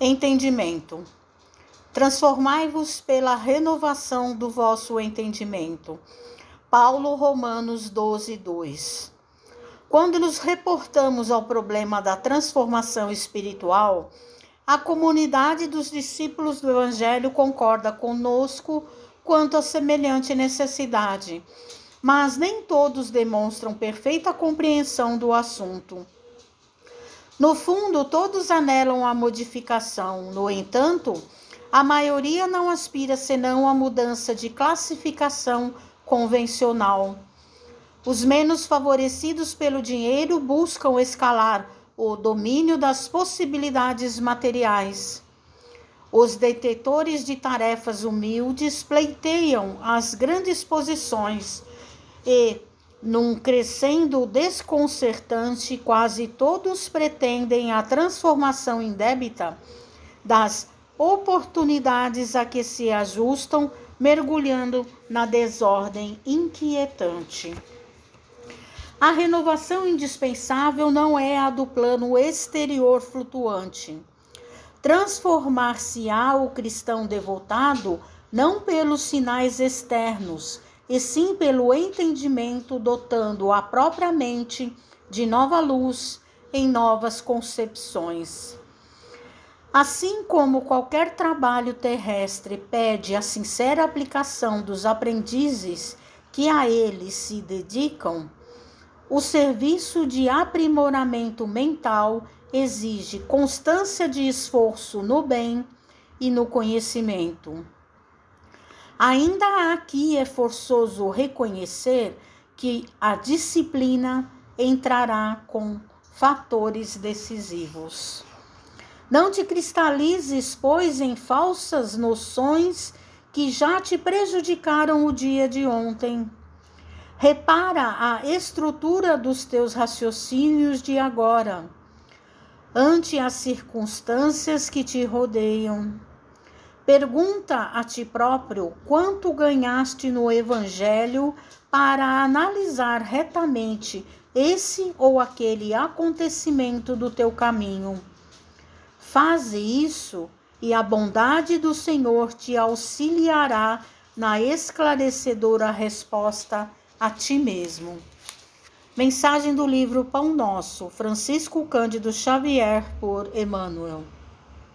Entendimento. Transformai-vos pela renovação do vosso entendimento. Paulo Romanos 12, 2. Quando nos reportamos ao problema da transformação espiritual, a comunidade dos discípulos do Evangelho concorda conosco quanto à semelhante necessidade, mas nem todos demonstram perfeita compreensão do assunto. No fundo, todos anelam a modificação, no entanto, a maioria não aspira senão a mudança de classificação convencional. Os menos favorecidos pelo dinheiro buscam escalar o domínio das possibilidades materiais. Os detetores de tarefas humildes pleiteiam as grandes posições e, num crescendo desconcertante, quase todos pretendem a transformação indébita das oportunidades a que se ajustam, mergulhando na desordem inquietante. A renovação indispensável não é a do plano exterior flutuante. Transformar-se-á o cristão devotado não pelos sinais externos, e sim pelo entendimento, dotando a própria mente de nova luz em novas concepções. Assim como qualquer trabalho terrestre pede a sincera aplicação dos aprendizes que a ele se dedicam, o serviço de aprimoramento mental exige constância de esforço no bem e no conhecimento. Ainda aqui é forçoso reconhecer que a disciplina entrará com fatores decisivos. Não te cristalizes, pois, em falsas noções que já te prejudicaram o dia de ontem. Repara a estrutura dos teus raciocínios de agora, ante as circunstâncias que te rodeiam. Pergunta a ti próprio quanto ganhaste no Evangelho para analisar retamente esse ou aquele acontecimento do teu caminho Faze isso e a bondade do Senhor te auxiliará na esclarecedora resposta a ti mesmo. Mensagem do livro Pão Nosso, Francisco Cândido Xavier, por Emmanuel.